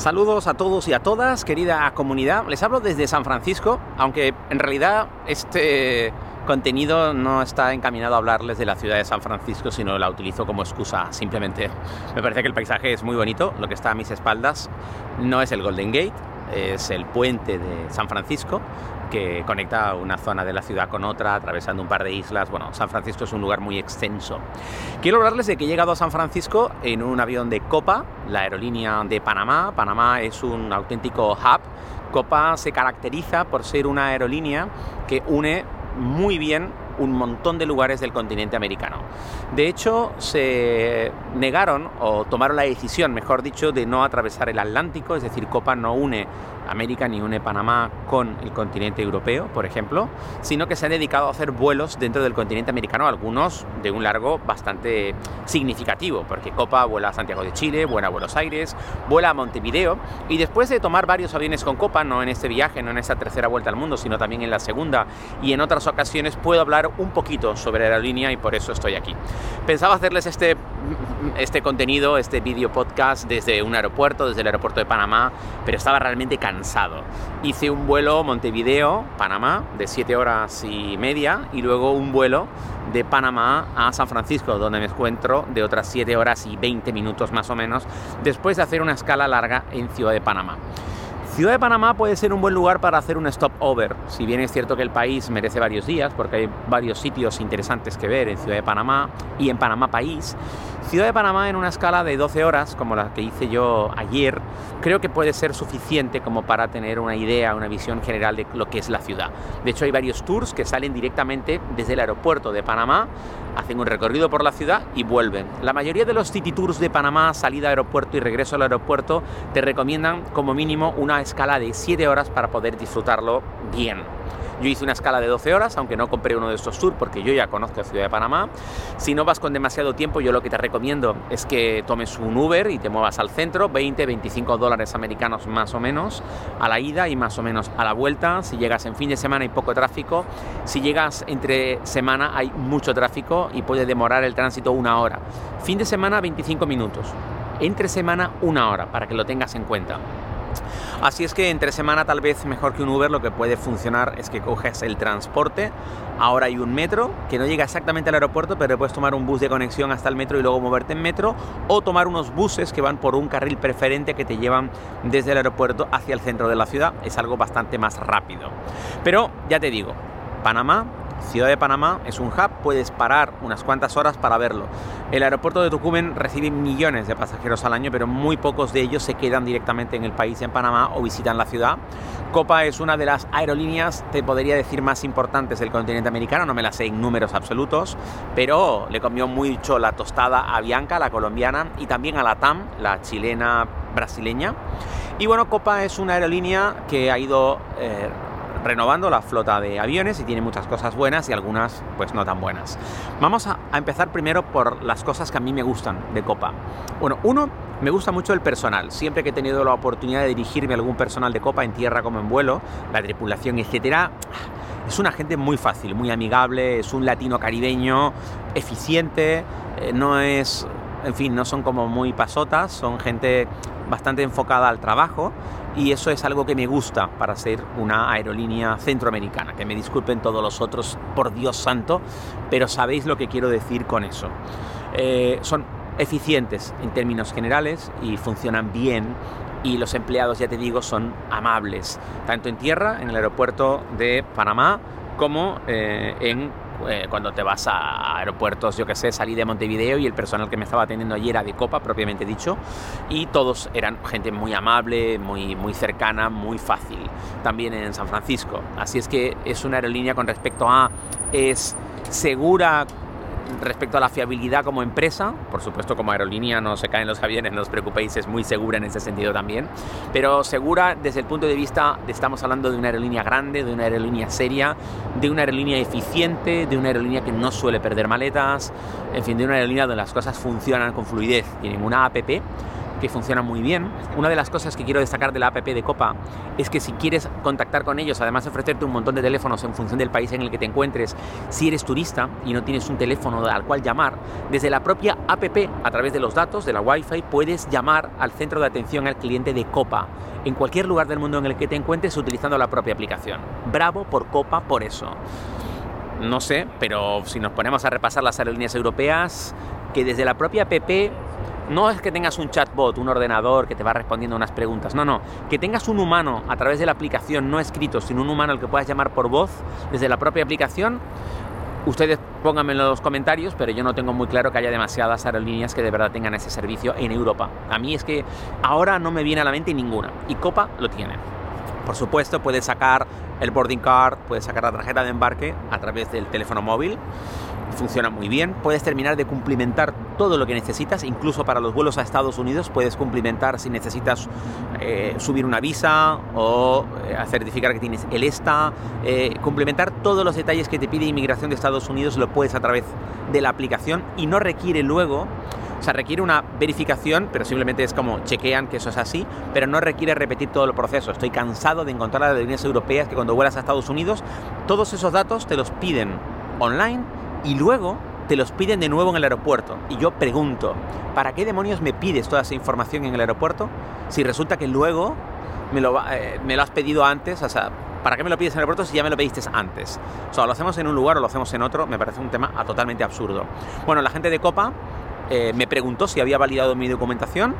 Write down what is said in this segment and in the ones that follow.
Saludos a todos y a todas, querida comunidad. Les hablo desde San Francisco, aunque en realidad este contenido no está encaminado a hablarles de la ciudad de San Francisco, sino la utilizo como excusa. Simplemente me parece que el paisaje es muy bonito. Lo que está a mis espaldas no es el Golden Gate, es el puente de San Francisco que conecta una zona de la ciudad con otra, atravesando un par de islas. Bueno, San Francisco es un lugar muy extenso. Quiero hablarles de que he llegado a San Francisco en un avión de Copa, la aerolínea de Panamá. Panamá es un auténtico hub. Copa se caracteriza por ser una aerolínea que une muy bien un montón de lugares del continente americano. De hecho, se negaron o tomaron la decisión, mejor dicho, de no atravesar el Atlántico, es decir, Copa no une América ni une Panamá con el continente europeo, por ejemplo, sino que se han dedicado a hacer vuelos dentro del continente americano, algunos de un largo bastante significativo, porque Copa vuela a Santiago de Chile, vuela a Buenos Aires, vuela a Montevideo, y después de tomar varios aviones con Copa, no en este viaje, no en esta tercera vuelta al mundo, sino también en la segunda y en otras ocasiones, puedo hablar un poquito sobre aerolínea y por eso estoy aquí. Pensaba hacerles este, este contenido, este vídeo podcast desde un aeropuerto, desde el aeropuerto de Panamá, pero estaba realmente cansado. Hice un vuelo Montevideo, Panamá, de 7 horas y media y luego un vuelo de Panamá a San Francisco, donde me encuentro de otras 7 horas y 20 minutos más o menos, después de hacer una escala larga en Ciudad de Panamá. Ciudad de Panamá puede ser un buen lugar para hacer un stopover, si bien es cierto que el país merece varios días, porque hay varios sitios interesantes que ver en Ciudad de Panamá y en Panamá País. Ciudad de Panamá en una escala de 12 horas, como la que hice yo ayer, creo que puede ser suficiente como para tener una idea, una visión general de lo que es la ciudad. De hecho, hay varios tours que salen directamente desde el aeropuerto de Panamá, hacen un recorrido por la ciudad y vuelven. La mayoría de los city tours de Panamá, salida al aeropuerto y regreso al aeropuerto, te recomiendan como mínimo una escala de 7 horas para poder disfrutarlo bien. Yo hice una escala de 12 horas, aunque no compré uno de estos tours porque yo ya conozco la ciudad de Panamá. Si no vas con demasiado tiempo, yo lo que te recomiendo es que tomes un Uber y te muevas al centro, 20, 25 dólares americanos más o menos a la ida y más o menos a la vuelta. Si llegas en fin de semana hay poco tráfico. Si llegas entre semana hay mucho tráfico y puede demorar el tránsito una hora. Fin de semana 25 minutos. Entre semana una hora, para que lo tengas en cuenta. Así es que entre semana tal vez mejor que un Uber lo que puede funcionar es que coges el transporte. Ahora hay un metro que no llega exactamente al aeropuerto, pero puedes tomar un bus de conexión hasta el metro y luego moverte en metro o tomar unos buses que van por un carril preferente que te llevan desde el aeropuerto hacia el centro de la ciudad. Es algo bastante más rápido. Pero ya te digo, Panamá Ciudad de Panamá es un hub, puedes parar unas cuantas horas para verlo. El aeropuerto de Tucumán recibe millones de pasajeros al año, pero muy pocos de ellos se quedan directamente en el país, en Panamá, o visitan la ciudad. Copa es una de las aerolíneas, te podría decir, más importantes del continente americano, no me la sé en números absolutos, pero le comió mucho la tostada a Bianca, la colombiana, y también a la TAM, la chilena brasileña. Y bueno, Copa es una aerolínea que ha ido... Eh, renovando la flota de aviones y tiene muchas cosas buenas y algunas pues no tan buenas. Vamos a, empezar primero por las cosas que a mí me gustan de Copa. Bueno, uno, me gusta mucho el personal. Siempre que he tenido la oportunidad de dirigirme a algún personal de Copa en tierra como en vuelo, la tripulación, etcétera, es una gente muy fácil, muy amigable, es un latino caribeño eficiente, eh, no es, en fin, no son como muy pasotas, son gente bastante enfocada al trabajo y eso es algo que me gusta para ser una aerolínea centroamericana. Que me disculpen todos los otros, por Dios santo, pero sabéis lo que quiero decir con eso. Eh, son eficientes en términos generales y funcionan bien y los empleados, ya te digo, son amables, tanto en tierra, en el aeropuerto de Panamá, como eh, en eh, cuando te vas a aeropuertos, yo que sé, salí de Montevideo y el personal que me estaba atendiendo allí era de Copa, propiamente dicho, y todos eran gente muy amable, muy, muy cercana, muy fácil, también en San Francisco. Así es que es una aerolínea con respecto a, es segura respecto a la fiabilidad como empresa, por supuesto como aerolínea no se caen los aviones, no os preocupéis, es muy segura en ese sentido también, pero segura desde el punto de vista de estamos hablando de una aerolínea grande, de una aerolínea seria, de una aerolínea eficiente, de una aerolínea que no suele perder maletas, en fin, de una aerolínea donde las cosas funcionan con fluidez. Tienen una APP que funciona muy bien. Una de las cosas que quiero destacar de la app de Copa es que si quieres contactar con ellos, además de ofrecerte un montón de teléfonos en función del país en el que te encuentres, si eres turista y no tienes un teléfono al cual llamar, desde la propia app, a través de los datos de la Wi-Fi, puedes llamar al centro de atención al cliente de Copa en cualquier lugar del mundo en el que te encuentres utilizando la propia aplicación. Bravo por Copa por eso. No sé, pero si nos ponemos a repasar las aerolíneas europeas, que desde la propia app no es que tengas un chatbot, un ordenador que te va respondiendo unas preguntas, no, no, que tengas un humano a través de la aplicación, no escrito, sino un humano al que puedas llamar por voz desde la propia aplicación. Ustedes pónganme en los comentarios, pero yo no tengo muy claro que haya demasiadas aerolíneas que de verdad tengan ese servicio en Europa. A mí es que ahora no me viene a la mente ninguna y Copa lo tiene. Por supuesto, puedes sacar el boarding card, puedes sacar la tarjeta de embarque a través del teléfono móvil. Funciona muy bien. Puedes terminar de cumplimentar todo lo que necesitas, incluso para los vuelos a Estados Unidos puedes cumplimentar si necesitas eh, subir una visa o eh, certificar que tienes el ESTA, eh, cumplimentar todos los detalles que te pide inmigración de Estados Unidos lo puedes a través de la aplicación y no requiere luego o sea, requiere una verificación, pero simplemente es como chequean que eso es así, pero no requiere repetir todo el proceso. Estoy cansado de encontrar las líneas europeas que cuando vuelas a Estados Unidos, todos esos datos te los piden online y luego te los piden de nuevo en el aeropuerto. Y yo pregunto, ¿para qué demonios me pides toda esa información en el aeropuerto si resulta que luego me lo, eh, me lo has pedido antes? O sea, ¿para qué me lo pides en el aeropuerto si ya me lo pediste antes? O sea, lo hacemos en un lugar o lo hacemos en otro, me parece un tema totalmente absurdo. Bueno, la gente de Copa eh, me preguntó si había validado mi documentación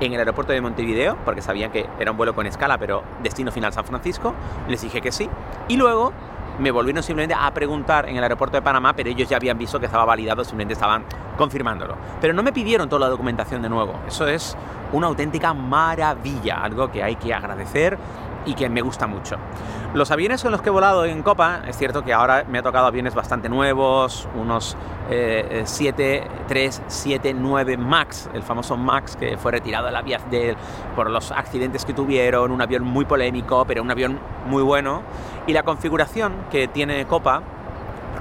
en el aeropuerto de Montevideo, porque sabían que era un vuelo con escala, pero destino final San Francisco. Les dije que sí. Y luego me volvieron simplemente a preguntar en el aeropuerto de Panamá, pero ellos ya habían visto que estaba validado, simplemente estaban confirmándolo. Pero no me pidieron toda la documentación de nuevo. Eso es una auténtica maravilla, algo que hay que agradecer y que me gusta mucho. Los aviones con los que he volado en Copa, es cierto que ahora me ha tocado aviones bastante nuevos, unos 7, 3, 7, 9 MAX, el famoso MAX que fue retirado de la vía por los accidentes que tuvieron, un avión muy polémico, pero un avión muy bueno. Y la configuración que tiene Copa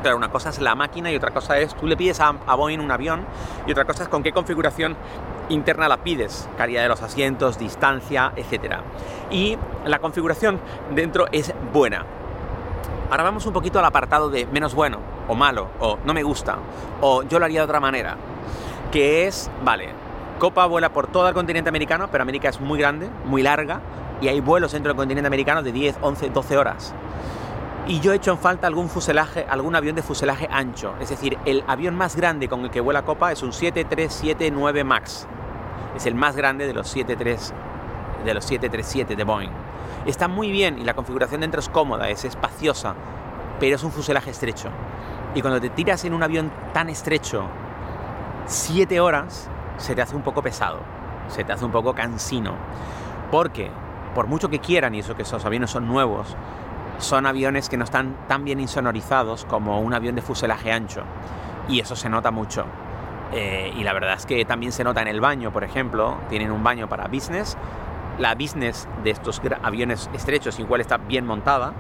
Claro, una cosa es la máquina y otra cosa es, tú le pides a, Boeing un avión y otra cosa es con qué configuración interna la pides, calidad de los asientos, distancia, etc. Y la configuración dentro es buena. Ahora vamos un poquito al apartado de menos bueno, o malo, o no me gusta, o yo lo haría de otra manera, que es, vale, Copa vuela por todo el continente americano, pero América es muy grande, muy larga, y hay vuelos dentro del continente americano de 10, 11, 12 horas. Y yo he hecho en falta algún fuselaje, algún avión de fuselaje ancho. Es decir, el avión más grande con el que vuela Copa es un 7379 MAX. Es el más grande de los 73 de los 737 de Boeing. Está muy bien y la configuración dentro es cómoda, es espaciosa, pero es un fuselaje estrecho. Y cuando te tiras en un avión tan estrecho, 7 horas, se te hace un poco pesado, se te hace un poco cansino. Porque, por mucho que quieran, y esos aviones son nuevos, son aviones que no están tan bien insonorizados como un avión de fuselaje ancho. Y eso se nota mucho. Eh, y la verdad es que también se nota en el baño, por ejemplo. Tienen un baño para business. La business de estos aviones estrechos igual está bien montada.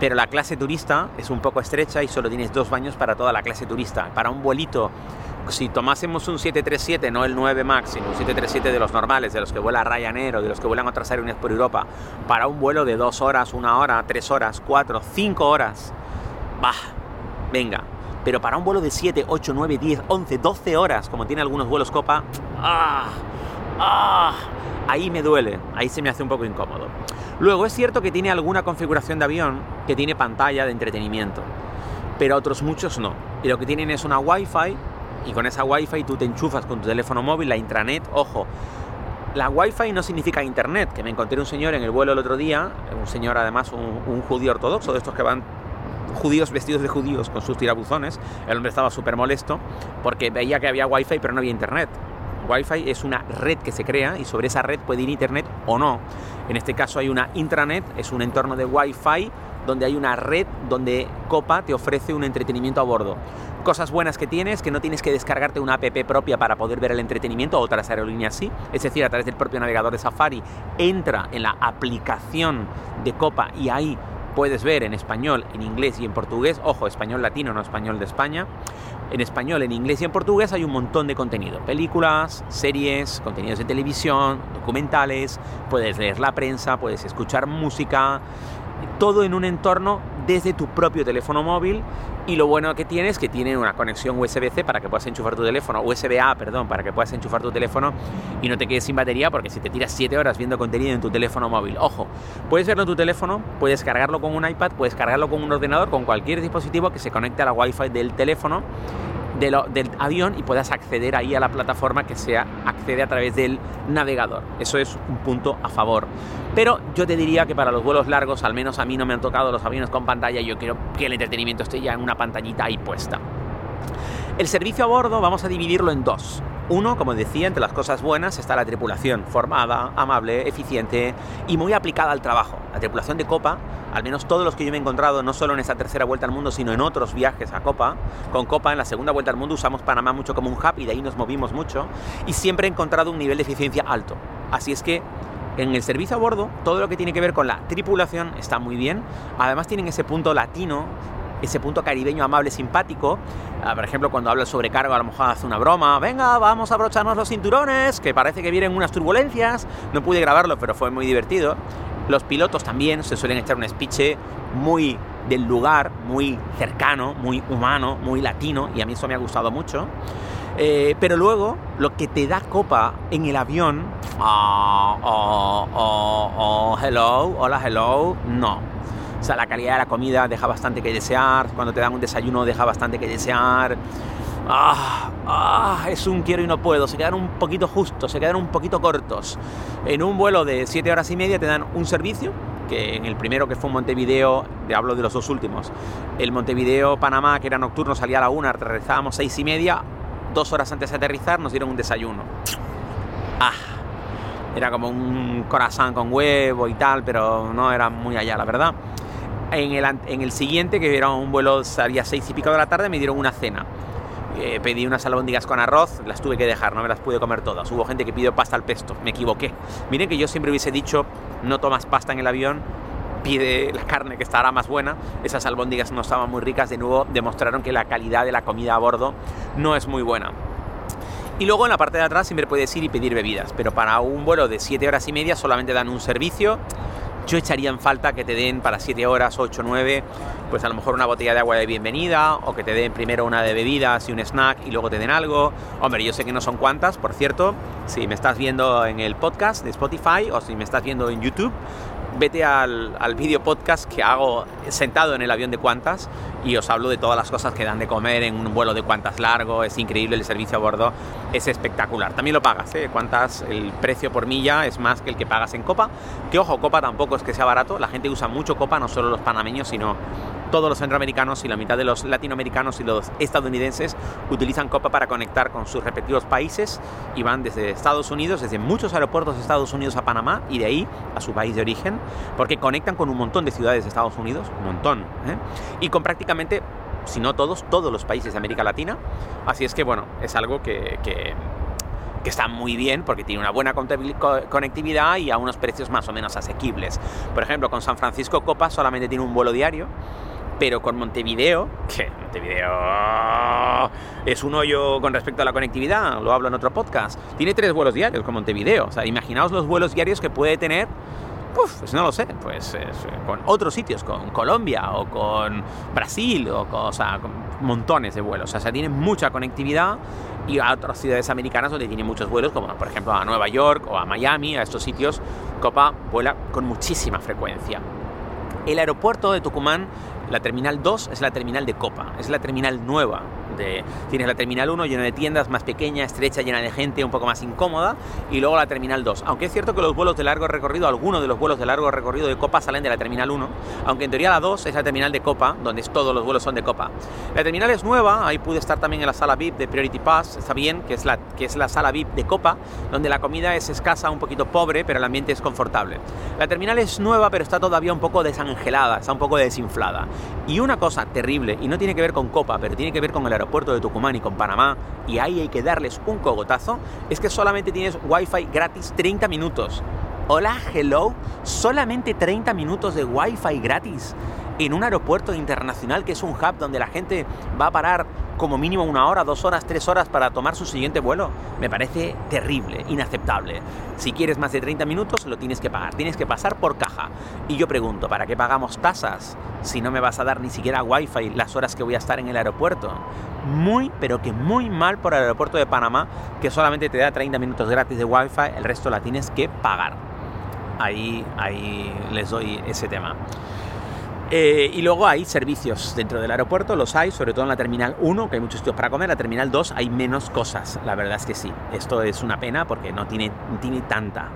Pero la clase turista es un poco estrecha y solo tienes dos baños para toda la clase turista. Para un vuelito, si tomásemos un 737, no el 9 MAX, sino un 737 de los normales, de los que vuela Ryanair o de los que vuelan otras aerolíneas por Europa, para un vuelo de dos horas, una hora, tres horas, cuatro, cinco horas, bah, venga. Pero para un vuelo de 7, 8, 9, 10, 11, 12 horas, como tiene algunos vuelos Copa, ¡ah! ¡ah! Ahí me duele, ahí se me hace un poco incómodo. Luego es cierto que tiene alguna configuración de avión que tiene pantalla de entretenimiento, pero otros muchos no. Y lo que tienen es una Wi-Fi y con esa Wi-Fi tú te enchufas con tu teléfono móvil, la intranet, ojo. La Wi-Fi no significa internet, que me encontré un señor en el vuelo el otro día, un señor además, un, judío ortodoxo, de estos que van judíos vestidos de judíos con sus tirabuzones. El hombre estaba súper molesto porque veía que había Wi-Fi pero no había internet. Wi-Fi es una red que se crea y sobre esa red puede ir internet o no. En este caso hay una intranet, es un entorno de Wi-Fi donde hay una red donde Copa te ofrece un entretenimiento a bordo. Cosas buenas que tienes, que no tienes que descargarte una app propia para poder ver el entretenimiento, otras aerolíneas sí, es decir, a través del propio navegador de Safari, entra en la aplicación de Copa y ahí puedes ver en español, en inglés y en portugués, ojo, español latino, no español de España, en español, en inglés y en portugués hay un montón de contenido. Películas, series, contenidos de televisión, documentales, puedes leer la prensa, puedes escuchar música, todo en un entorno desde tu propio teléfono móvil y lo bueno que tiene es que tiene una conexión USB-C para que puedas enchufar tu teléfono, USB-A, perdón, para que puedas enchufar tu teléfono y no te quedes sin batería porque si te tiras 7 horas viendo contenido en tu teléfono móvil, ojo, puedes verlo en tu teléfono, puedes cargarlo con un iPad, puedes cargarlo con un ordenador, con cualquier dispositivo que se conecte a la Wi-Fi del teléfono del avión y puedas acceder ahí a la plataforma que se accede a través del navegador. Eso es un punto a favor. Pero yo te diría que para los vuelos largos, al menos a mí no me han tocado los aviones con pantalla, yo quiero que el entretenimiento esté ya en una pantallita ahí puesta. El servicio a bordo vamos a dividirlo en dos. Uno, como decía, entre las cosas buenas está la tripulación, formada, amable, eficiente y muy aplicada al trabajo. La tripulación de Copa, al menos todos los que yo me he encontrado, no solo en esta tercera vuelta al mundo, sino en otros viajes a Copa, con Copa en la segunda vuelta al mundo usamos Panamá mucho como un hub y de ahí nos movimos mucho, y siempre he encontrado un nivel de eficiencia alto. Así es que en el servicio a bordo, todo lo que tiene que ver con la tripulación está muy bien. Además tienen ese punto latino ese punto caribeño amable, simpático. Ah, por ejemplo, cuando habla sobre cargo, a lo mejor hace una broma. Venga, vamos a abrocharnos los cinturones, que parece que vienen unas turbulencias. No pude grabarlo, pero fue muy divertido. Los pilotos también se suelen echar un speech muy del lugar, muy cercano, muy humano, muy latino, y a mí eso me ha gustado mucho. Eh, pero luego, lo que te da copa en el avión, oh, oh, oh, oh hello, hola, hello, no o sea, la calidad de la comida deja bastante que desear, cuando te dan un desayuno deja bastante que desear. Ah, ah, es un quiero y no puedo, se quedan un poquito justos, se quedan un poquito cortos. En un vuelo de 7 horas y media te dan un servicio, que en el primero que fue Montevideo, te hablo de los dos últimos, el Montevideo-Panamá, que era nocturno, salía a la una, aterrizábamos seis y media, dos horas antes de aterrizar nos dieron un desayuno. Ah, era como un corazón con huevo y tal, pero no era muy allá, la verdad. En el, en el siguiente, que era un vuelo, salía seis y pico de la tarde, me dieron una cena. Eh, pedí unas albóndigas con arroz, las tuve que dejar, no me las pude comer todas. Hubo gente que pidió pasta al pesto, me equivoqué. Miren que yo siempre hubiese dicho, no tomas pasta en el avión, pide la carne que estará más buena. Esas albóndigas no estaban muy ricas, de nuevo demostraron que la calidad de la comida a bordo no es muy buena. Y luego en la parte de atrás siempre puedes ir y pedir bebidas, pero para un vuelo de 7 horas y media solamente dan un servicio yo echaría en falta que te den para 7 horas, 8, 9, pues a lo mejor una botella de agua de bienvenida, o que te den primero una de bebidas y un snack y luego te den algo. Hombre, yo sé que no son cuantas, por cierto, si me estás viendo en el podcast de Spotify o si me estás viendo en YouTube, vete al, al vídeo podcast que hago sentado en el avión de cuantas y os hablo de todas las cosas que dan de comer en un vuelo de cuantas largo, es increíble el servicio a bordo, es espectacular. También lo pagas, ¿eh? Cuantas, el precio por milla es más que el que pagas en Copa, que ojo, Copa tampoco es que sea barato, la gente usa mucho Copa, no solo los panameños, sino todos los centroamericanos y la mitad de los latinoamericanos y los estadounidenses utilizan Copa para conectar con sus respectivos países y van desde Estados Unidos, desde muchos aeropuertos de Estados Unidos a Panamá y de ahí a su país de origen, porque conectan con un montón de ciudades de Estados Unidos, un montón, ¿eh? y con prácticamente, si no todos, todos los países de América Latina. Así es que, bueno, es algo que, que que está muy bien porque tiene una buena conectividad y a unos precios más o menos asequibles. Por ejemplo, con San Francisco Copa solamente tiene un vuelo diario pero con Montevideo, que Montevideo es un hoyo con respecto a la conectividad, lo hablo en otro podcast, tiene tres vuelos diarios con Montevideo, o sea, imaginaos los vuelos diarios que puede tener pues no lo sé, pues eh, con otros sitios, con Colombia o con Brasil, o, con, con montones de vuelos. O sea, tiene mucha conectividad y a otras ciudades americanas donde tiene muchos vuelos, como por ejemplo a Nueva York o a Miami, a estos sitios, Copa vuela con muchísima frecuencia. El aeropuerto de Tucumán, la terminal 2, es la terminal de Copa, es la terminal nueva tienes la terminal 1 llena de tiendas, más pequeña, estrecha, llena de gente, un poco más incómoda, y luego la terminal 2. Aunque es cierto que los vuelos de largo recorrido, algunos de los vuelos de largo recorrido de Copa salen de la terminal 1, aunque en teoría la 2 es la terminal de Copa, donde todos los vuelos son de Copa. La terminal es nueva, ahí pude estar también en la sala VIP de Priority Pass, está bien, que es la, que es la sala VIP de Copa, donde la comida es escasa, un poquito pobre, pero el ambiente es confortable. La terminal es nueva, pero está todavía un poco desangelada, está un poco desinflada. Y una cosa terrible, y no tiene que ver con Copa, pero tiene que ver con el aeropuerto, puerto de Tucumán y con Panamá, y ahí hay que darles un cogotazo, es que solamente tienes wifi gratis 30 minutos. Hola, hello, solamente 30 minutos de wifi gratis en un aeropuerto internacional que es un hub donde la gente va a parar como mínimo una hora, dos horas, tres horas para tomar su siguiente vuelo. Me parece terrible, inaceptable. Si quieres más de 30 minutos, lo tienes que pagar, tienes que pasar por caja. Y yo pregunto, ¿para qué pagamos tasas si no me vas a dar ni siquiera wifi las horas que voy a estar en el aeropuerto? Muy, pero que muy mal por el aeropuerto de Panamá, que solamente te da 30 minutos gratis de wifi, el resto la tienes que pagar. Ahí, ahí les doy ese tema. Eh, y luego hay servicios dentro del aeropuerto, los hay, sobre todo en la Terminal 1, que hay muchos sitios para comer, la Terminal 2 hay menos cosas, la verdad es que sí. Esto es una pena porque no tiene, tiene tanta.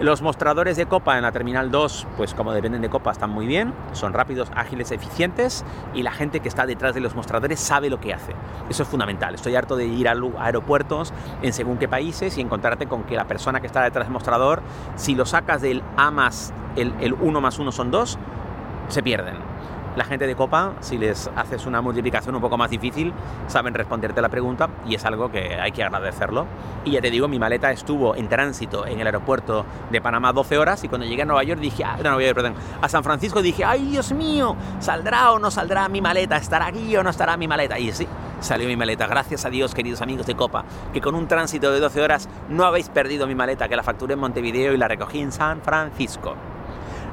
Los mostradores de copa en la Terminal 2, pues como dependen de copa, están muy bien, son rápidos, ágiles, eficientes y la gente que está detrás de los mostradores sabe lo que hace. Eso es fundamental. Estoy harto de ir a aeropuertos en según qué países y encontrarte con que la persona que está detrás del mostrador, si lo sacas del A más, el, el 1 más 1 son 2, se pierden. La gente de Copa, si les haces una multiplicación un poco más difícil, saben responderte la pregunta y es algo que hay que agradecerlo. Y ya te digo, mi maleta estuvo en tránsito en el aeropuerto de Panamá 12 horas y cuando llegué a Nueva York dije, ah, no, Nueva perdón, a San Francisco dije, ay Dios mío, ¿saldrá o no saldrá mi maleta? ¿Estará aquí o no estará mi maleta? Y sí, salió mi maleta. Gracias a Dios, queridos amigos de Copa, que con un tránsito de 12 horas no habéis perdido mi maleta, que la facturé en Montevideo y la recogí en San Francisco.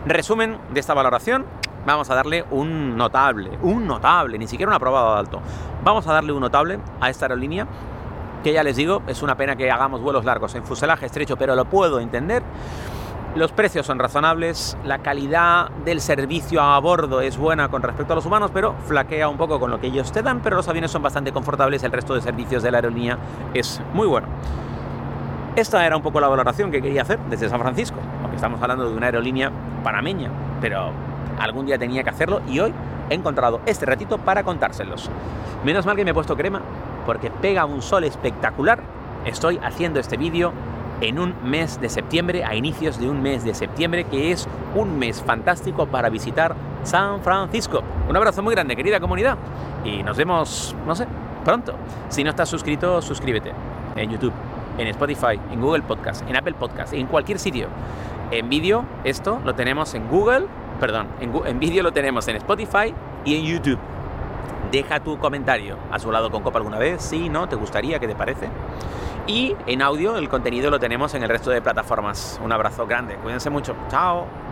Resumen de esta valoración, vamos a darle un notable, un notable, ni siquiera un aprobado alto. Vamos a darle un notable a esta aerolínea, que ya les digo, es una pena que hagamos vuelos largos en fuselaje estrecho, pero lo puedo entender. Los precios son razonables, la calidad del servicio a bordo es buena con respecto a los humanos, pero flaquea un poco con lo que ellos te dan, pero los aviones son bastante confortables, el resto de servicios de la aerolínea es muy bueno. Esta era un poco la valoración que quería hacer desde San Francisco, porque estamos hablando de una aerolínea panameña, pero algún día tenía que hacerlo y hoy he encontrado este ratito para contárselos. Menos mal que me he puesto crema porque pega un sol espectacular. Estoy haciendo este vídeo en un mes de septiembre, a inicios de un mes de septiembre, que es un mes fantástico para visitar San Francisco. Un abrazo muy grande, querida comunidad, y nos vemos, no sé, pronto. Si no estás suscrito, suscríbete en YouTube, en Spotify, en Google Podcast, en Apple Podcast, en cualquier sitio. En vídeo, esto lo tenemos en Google, perdón, en, vídeo lo tenemos en Spotify y en YouTube. Deja tu comentario. ¿Has volado con Copa alguna vez? Sí, ¿no? ¿Te gustaría? ¿Qué te parece? Y en audio el contenido lo tenemos en el resto de plataformas. Un abrazo grande. Cuídense mucho. Chao.